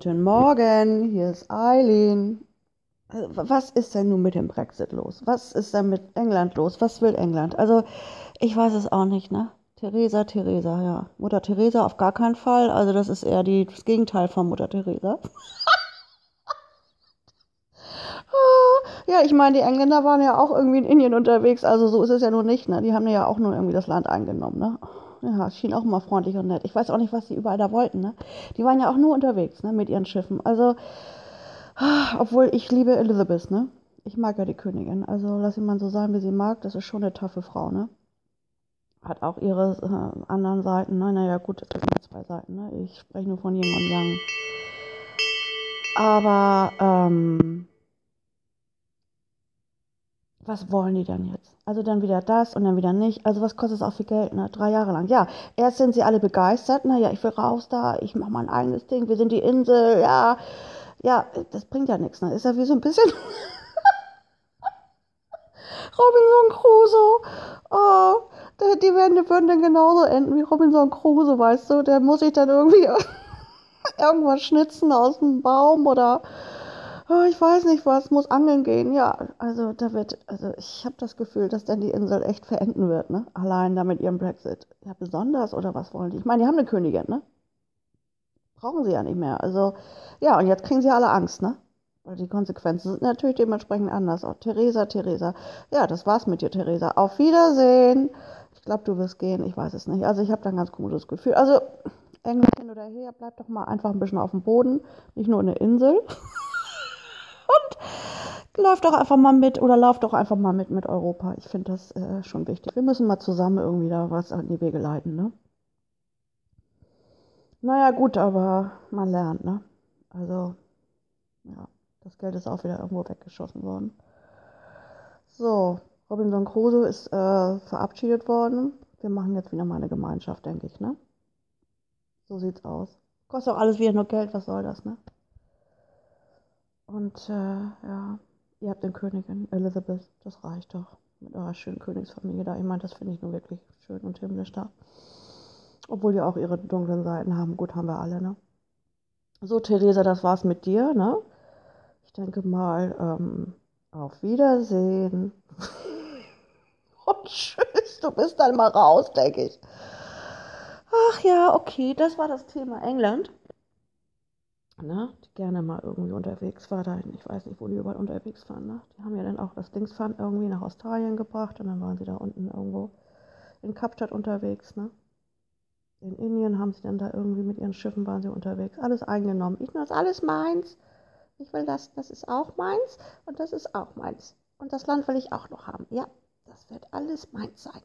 Guten Morgen, hier ist Eileen. Also, Was ist denn nun mit dem Brexit los? Was ist denn mit England los? Was will England? Also, ich weiß es auch nicht, ne? Theresa, Theresa, ja. Mutter Theresa auf gar keinen Fall. Also, das ist eher die, das Gegenteil von Mutter Theresa. Ja, ich meine, die Engländer waren ja auch irgendwie in Indien unterwegs, also so ist es ja nun nicht, ne? Die haben ja auch nur irgendwie das Land eingenommen, ne? Ja, schien auch immer freundlich und nett. Ich weiß auch nicht, was sie überall da wollten, ne? Die waren ja auch nur unterwegs, ne, mit ihren Schiffen. Also, obwohl ich liebe Elizabeth, ne? Ich mag ja die Königin. Also lass sie mal so sein, wie sie mag. Das ist schon eine taffe Frau, ne? Hat auch ihre äh, anderen Seiten, ne? Naja, gut, das sind zwei Seiten, ne? Ich spreche nur von Yin und Yang. Aber, ähm, was wollen die denn jetzt? Also dann wieder das und dann wieder nicht. Also was kostet es auch für Geld, ne? Drei Jahre lang. Ja, erst sind sie alle begeistert. Naja, ich will raus da, ich mache mein eigenes Ding, wir sind die Insel, ja. Ja, das bringt ja nichts, ne? Ist ja wie so ein bisschen Robinson Crusoe. Oh, die die die würden dann genauso enden wie Robinson Crusoe, weißt du? Der muss sich dann irgendwie irgendwas schnitzen aus dem Baum oder oh, ich weiß nicht was, muss angeln gehen. Ja, also da wird, also ich habe das Gefühl, dass dann die Insel echt verenden wird, ne? Allein da mit ihrem Brexit. Ja, besonders oder was wollen die? Ich meine, die haben eine Königin, ne? Brauchen sie ja nicht mehr. Also, ja, und jetzt kriegen sie alle Angst, ne? Weil die Konsequenzen sind natürlich dementsprechend anders. Oh, Theresa, Theresa. Ja, das war's mit dir, Theresa. Auf Wiedersehen. Ich glaube, du wirst gehen. Ich weiß es nicht. Also, ich habe da ein ganz gutes Gefühl. Also, England hin oder her, bleib doch mal einfach ein bisschen auf dem Boden. Nicht nur eine Insel. Läuft doch einfach mal mit oder lauft doch einfach mal mit mit Europa. Ich finde das äh, schon wichtig. Wir müssen mal zusammen irgendwie da was an die Wege leiten, ne? Naja, gut, aber man lernt, ne? Also, ja, das Geld ist auch wieder irgendwo weggeschossen worden. So, Robinson Crusoe ist äh, verabschiedet worden. Wir machen jetzt wieder mal eine Gemeinschaft, denke ich, ne? So sieht's aus. Kostet auch alles wieder nur Geld, was soll das, ne? Und äh, ja, ihr habt den Königin Elizabeth, das reicht doch. Mit eurer schönen Königsfamilie da. Ich meine, das finde ich nur wirklich schön und himmlisch da. Obwohl die auch ihre dunklen Seiten haben. Gut, haben wir alle, ne? So, Theresa, das war's mit dir, ne? Ich denke mal, ähm, auf Wiedersehen. Und tschüss, du bist dann mal raus, denke ich. Ach ja, okay, das war das Thema England. Ne, die gerne mal irgendwie unterwegs war. Da, ich weiß nicht, wo die überall unterwegs waren. Ne? Die haben ja dann auch das Dingsfand irgendwie nach Australien gebracht und dann waren sie da unten irgendwo in Kapstadt unterwegs. Ne? In Indien haben sie dann da irgendwie mit ihren Schiffen waren sie unterwegs. Alles eingenommen. Ich das alles meins. Ich will das, das ist auch meins und das ist auch meins. Und das Land will ich auch noch haben. Ja, das wird alles meins sein.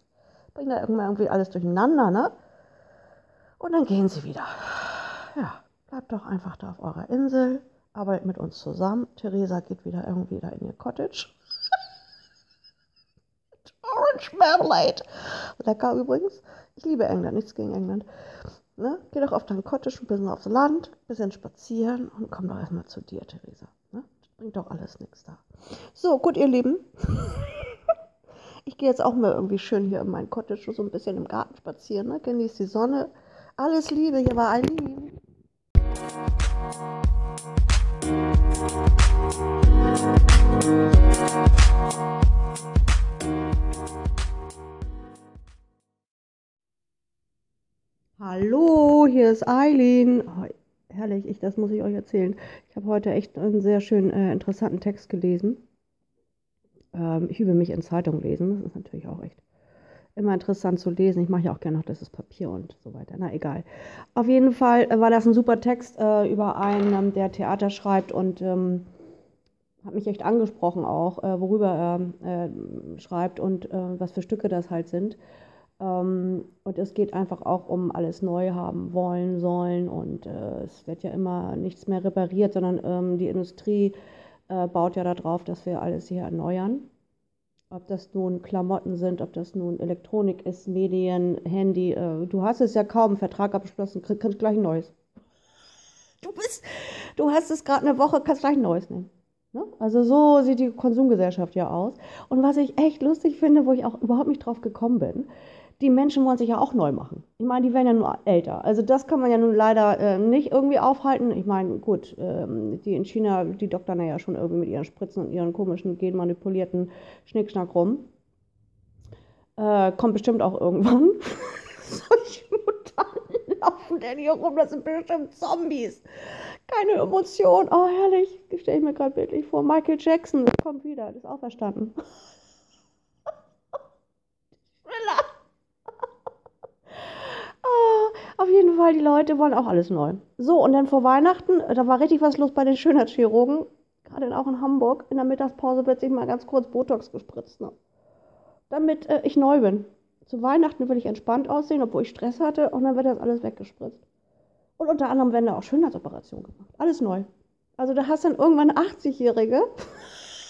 Bringen da irgendwie alles durcheinander, ne? Und dann gehen sie wieder. Ja. Bleibt doch einfach da auf eurer Insel, arbeitet mit uns zusammen. Theresa geht wieder irgendwie da in ihr Cottage. Orange Marmalade. Lecker übrigens. Ich liebe England, nichts gegen England. Ne? Geh doch auf dein Cottage, ein bisschen aufs Land, ein bisschen spazieren und komm doch erstmal zu dir, Theresa. Ne? Bringt doch alles nichts da. So, gut, ihr Lieben. Ich gehe jetzt auch mal irgendwie schön hier in mein Cottage so ein bisschen im Garten spazieren. Ne? Genieß die Sonne. Alles Liebe, hier war Eileen. Hallo, hier ist Eileen. Oh, herrlich, ich, das muss ich euch erzählen. Ich habe heute echt einen sehr schönen, äh, interessanten Text gelesen. Ähm, ich übe mich in Zeitung lesen. Das ist natürlich auch echt immer interessant zu lesen. Ich mache ja auch gerne noch das Papier und so weiter. Na egal. Auf jeden Fall war das ein super Text äh, über einen, ähm, der Theater schreibt und ähm, hat mich echt angesprochen auch, äh, worüber er äh, schreibt und äh, was für Stücke das halt sind. Ähm, und es geht einfach auch um alles neu haben wollen, sollen und äh, es wird ja immer nichts mehr repariert, sondern ähm, die Industrie äh, baut ja darauf, dass wir alles hier erneuern. Ob das nun Klamotten sind, ob das nun Elektronik ist, Medien, Handy. Äh, du hast es ja kaum, einen Vertrag abgeschlossen, kriegst gleich ein neues. Du bist, du hast es gerade eine Woche, kannst gleich ein neues nehmen. Ne? Also so sieht die Konsumgesellschaft ja aus. Und was ich echt lustig finde, wo ich auch überhaupt nicht drauf gekommen bin, die Menschen wollen sich ja auch neu machen. Ich meine, die werden ja nur älter. Also das kann man ja nun leider äh, nicht irgendwie aufhalten. Ich meine, gut, ähm, die in China, die doktern ja schon irgendwie mit ihren Spritzen und ihren komischen genmanipulierten Schnickschnack rum. Äh, kommt bestimmt auch irgendwann. Solche Mutanten laufen denn hier rum, das sind bestimmt Zombies. Keine Emotion. Oh, herrlich. Das stelle ich mir gerade bildlich vor. Michael Jackson kommt wieder, das ist auferstanden. Fall, die Leute wollen auch alles neu. So, und dann vor Weihnachten, da war richtig was los bei den Schönheitschirurgen. Gerade auch in Hamburg. In der Mittagspause wird sich mal ganz kurz Botox gespritzt. Ne? Damit äh, ich neu bin. Zu Weihnachten will ich entspannt aussehen, obwohl ich Stress hatte. Und dann wird das alles weggespritzt. Und unter anderem werden da auch Schönheitsoperationen gemacht. Alles neu. Also da hast du dann irgendwann eine 80-Jährige.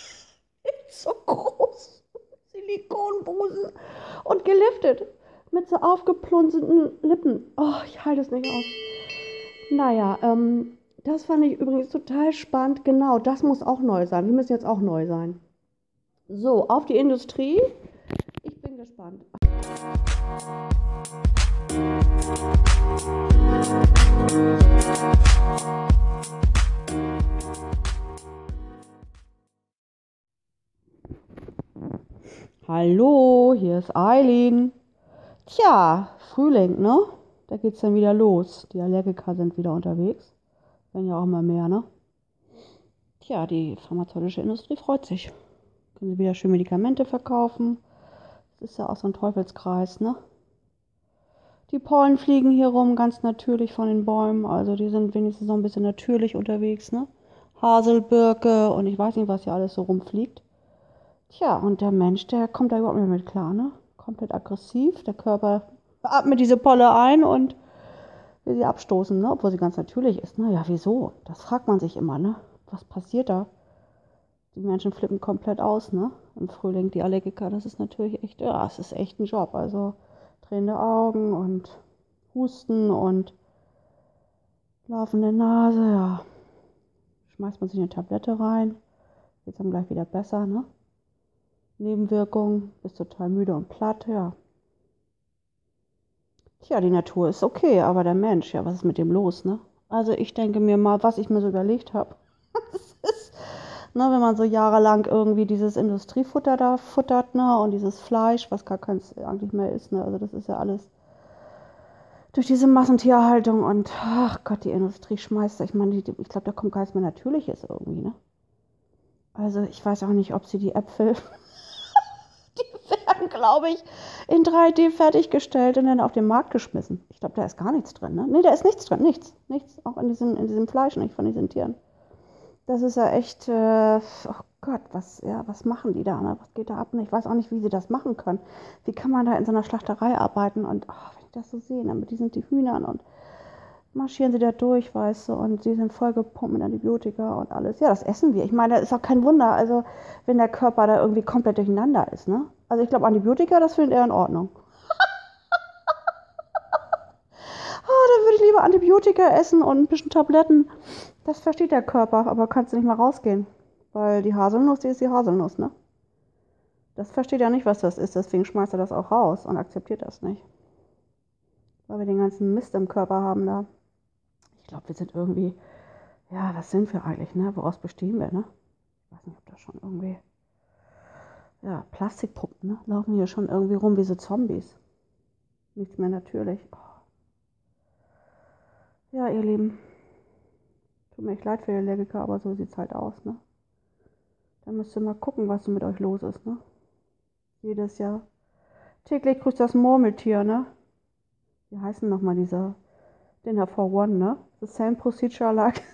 so groß. Silikonbusen. Und geliftet mit so aufgeplunzten Lippen. Oh, ich halte es nicht aus. Naja, ähm, das fand ich übrigens total spannend. Genau, das muss auch neu sein. Wir müssen jetzt auch neu sein. So, auf die Industrie. Ich bin gespannt. Hallo, hier ist Eileen. Tja, Frühling, ne? Da geht's dann wieder los. Die Allergiker sind wieder unterwegs. Werden ja auch immer mehr, ne? Tja, die pharmazeutische Industrie freut sich. Können sie wieder schön Medikamente verkaufen. Das ist ja auch so ein Teufelskreis, ne? Die Pollen fliegen hier rum, ganz natürlich von den Bäumen. Also die sind wenigstens noch ein bisschen natürlich unterwegs, ne? Haselbirke und ich weiß nicht, was hier alles so rumfliegt. Tja, und der Mensch, der kommt da überhaupt nicht mit klar, ne? Komplett aggressiv. Der Körper atmet diese Polle ein und will sie abstoßen, ne? obwohl sie ganz natürlich ist. Naja, wieso? Das fragt man sich immer, ne? Was passiert da? Die Menschen flippen komplett aus, ne? Im Frühling, die Allergiker, das ist natürlich echt, ja, es ist echt ein Job. Also drehende Augen und Husten und laufende Nase, ja. Schmeißt man sich eine Tablette rein, geht's dann gleich wieder besser, ne? Nebenwirkungen, bist total müde und platt, ja. Tja, die Natur ist okay, aber der Mensch, ja, was ist mit dem los, ne? Also ich denke mir mal, was ich mir so überlegt habe. ne, wenn man so jahrelang irgendwie dieses Industriefutter da futtert, ne, und dieses Fleisch, was gar keins eigentlich mehr ist, ne, also das ist ja alles durch diese Massentierhaltung und ach Gott, die Industrie schmeißt, ich meine, ich glaube, da kommt gar nichts mehr Natürliches irgendwie, ne? Also ich weiß auch nicht, ob sie die Äpfel werden, glaube ich, in 3D fertiggestellt und dann auf den Markt geschmissen. Ich glaube, da ist gar nichts drin. Ne? Nee, da ist nichts drin. Nichts. Nichts. Auch in diesem, in diesem Fleisch nicht von diesen Tieren. Das ist ja echt, äh, oh Gott, was, ja, was machen die da? Ne? Was geht da ab? Ich weiß auch nicht, wie sie das machen können. Wie kann man da in so einer Schlachterei arbeiten? Und oh, wenn ich das so sehe, ne? mit diesen die Hühnern und marschieren sie da durch, weißt du, und sie sind vollgepumpt mit Antibiotika und alles. Ja, das essen wir. Ich meine, das ist auch kein Wunder, also wenn der Körper da irgendwie komplett durcheinander ist, ne? Also ich glaube, Antibiotika, das findet er in Ordnung. oh, dann würde ich lieber Antibiotika essen und ein bisschen Tabletten. Das versteht der Körper, aber kannst du nicht mal rausgehen. Weil die Haselnuss, die ist die Haselnuss, ne? Das versteht er nicht, was das ist, deswegen schmeißt er das auch raus und akzeptiert das nicht. Weil wir den ganzen Mist im Körper haben da. Ich glaube, wir sind irgendwie, ja, was sind wir eigentlich, ne? Woraus bestehen wir, ne? Ich weiß nicht, ob das schon irgendwie ja, Plastikpuppen, ne? Laufen hier schon irgendwie rum wie so Zombies. Nichts mehr natürlich. Oh. Ja, ihr Lieben. Tut mir echt leid für die Allergiker, aber so sieht's halt aus, ne? Da müsst ihr mal gucken, was mit euch los ist, ne? Jedes Jahr. Täglich grüßt das Murmeltier, ne? Wie heißen nochmal dieser Dinner for One, ne? The same procedure like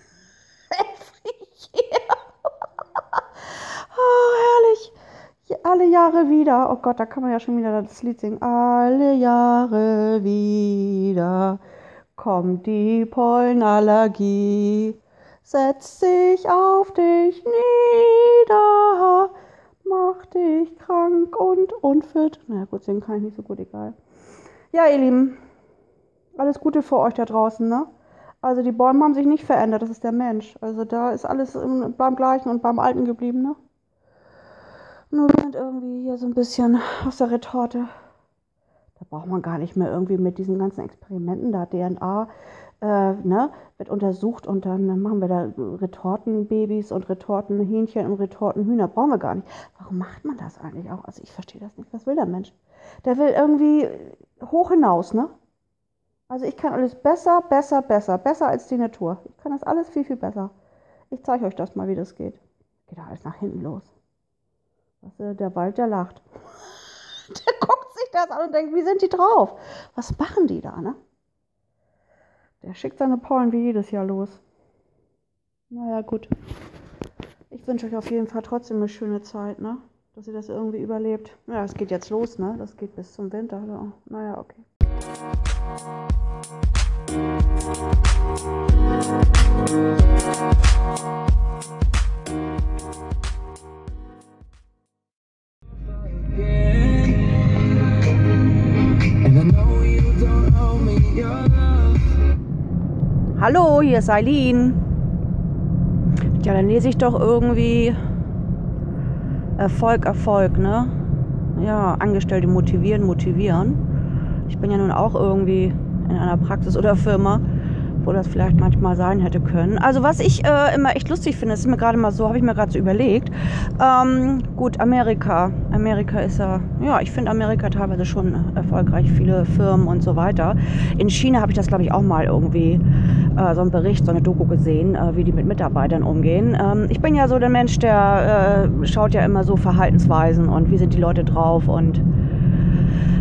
alle Jahre wieder. Oh Gott, da kann man ja schon wieder das Lied singen. Alle Jahre wieder kommt die Pollenallergie, setzt sich auf dich nieder, macht dich krank und unfit. Na naja, gut, singen kann ich nicht so gut, egal. Ja, ihr Lieben, alles Gute für euch da draußen, ne? Also die Bäume haben sich nicht verändert, das ist der Mensch. Also da ist alles beim Gleichen und beim Alten geblieben, ne? Nur wir sind irgendwie hier so ein bisschen aus der Retorte. Da braucht man gar nicht mehr irgendwie mit diesen ganzen Experimenten da, DNA, äh, ne, wird untersucht und dann machen wir da Retortenbabys und Retortenhähnchen und Retortenhühner. Brauchen wir gar nicht. Warum macht man das eigentlich auch? Also ich verstehe das nicht. Was will der Mensch? Der will irgendwie hoch hinaus, ne? Also ich kann alles besser, besser, besser, besser als die Natur. Ich kann das alles viel, viel besser. Ich zeige euch das mal, wie das geht. Geht alles nach hinten los. Was, äh, der Wald, der lacht. der guckt sich das an und denkt, wie sind die drauf? Was machen die da, ne? Der schickt seine Pollen wie jedes Jahr los. Naja, gut. Ich wünsche euch auf jeden Fall trotzdem eine schöne Zeit, ne? Dass ihr das irgendwie überlebt. Ja, es geht jetzt los, ne? Das geht bis zum Winter. Ja. Naja, okay. Hallo, hier ist Eileen. Ja, dann lese ich doch irgendwie Erfolg, Erfolg, ne? Ja, Angestellte motivieren, motivieren. Ich bin ja nun auch irgendwie in einer Praxis oder Firma wo das vielleicht manchmal sein hätte können. Also was ich äh, immer echt lustig finde, ist mir gerade mal so, habe ich mir gerade so überlegt. Ähm, gut, Amerika. Amerika ist ja, ja, ich finde Amerika teilweise schon erfolgreich, viele Firmen und so weiter. In China habe ich das, glaube ich, auch mal irgendwie äh, so einen Bericht, so eine Doku gesehen, äh, wie die mit Mitarbeitern umgehen. Ähm, ich bin ja so der Mensch, der äh, schaut ja immer so Verhaltensweisen und wie sind die Leute drauf und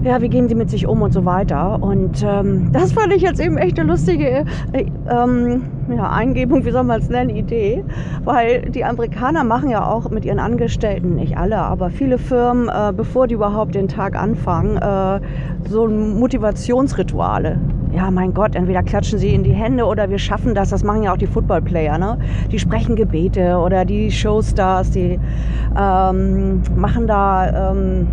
ja, wie gehen sie mit sich um und so weiter. Und ähm, das fand ich jetzt eben echt eine lustige äh, ähm, ja, Eingebung, wie soll man es nennen, Idee. Weil die Amerikaner machen ja auch mit ihren Angestellten, nicht alle, aber viele Firmen, äh, bevor die überhaupt den Tag anfangen, äh, so Motivationsrituale. Ja, mein Gott, entweder klatschen sie in die Hände oder wir schaffen das. Das machen ja auch die Footballplayer, ne? Die sprechen Gebete oder die Showstars, die ähm, machen da ähm,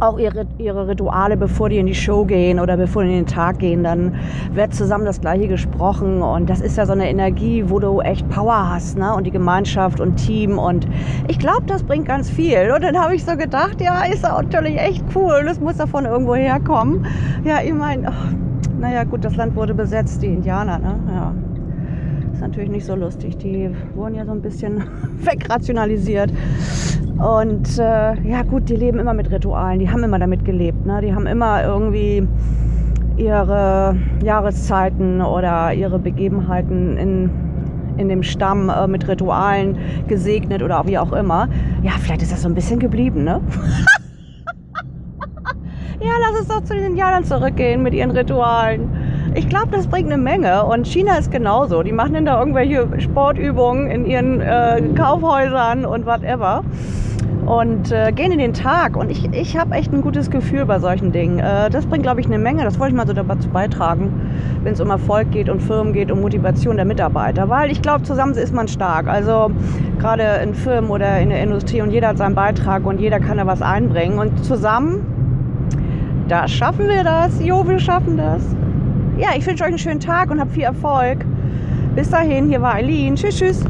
auch ihre, ihre Rituale, bevor die in die Show gehen oder bevor die in den Tag gehen, dann wird zusammen das Gleiche gesprochen und das ist ja so eine Energie, wo du echt Power hast, ne? Und die Gemeinschaft und Team und ich glaube, das bringt ganz viel. Und dann habe ich so gedacht, ja, ist natürlich echt cool, das muss davon irgendwo herkommen. Ja, ich meine, naja, gut, das Land wurde besetzt, die Indianer, ne? Ja. Ist natürlich nicht so lustig. Die wurden ja so ein bisschen wegrationalisiert. Und äh, ja gut, die leben immer mit Ritualen, die haben immer damit gelebt. Ne? Die haben immer irgendwie ihre Jahreszeiten oder ihre Begebenheiten in, in dem Stamm äh, mit Ritualen gesegnet oder wie auch immer. Ja, vielleicht ist das so ein bisschen geblieben, ne? ja, lass uns doch zu den Indianern zurückgehen mit ihren Ritualen. Ich glaube, das bringt eine Menge. Und China ist genauso. Die machen dann da irgendwelche Sportübungen in ihren äh, Kaufhäusern und whatever. Und äh, gehen in den Tag. Und ich, ich habe echt ein gutes Gefühl bei solchen Dingen. Äh, das bringt, glaube ich, eine Menge. Das wollte ich mal so dazu beitragen, wenn es um Erfolg geht und Firmen geht, um Motivation der Mitarbeiter. Weil ich glaube, zusammen ist man stark. Also gerade in Firmen oder in der Industrie und jeder hat seinen Beitrag und jeder kann da was einbringen. Und zusammen, da schaffen wir das. Jo, wir schaffen das ja, ich wünsche euch einen schönen Tag und habt viel Erfolg. Bis dahin, hier war Eileen. Tschüss, tschüss.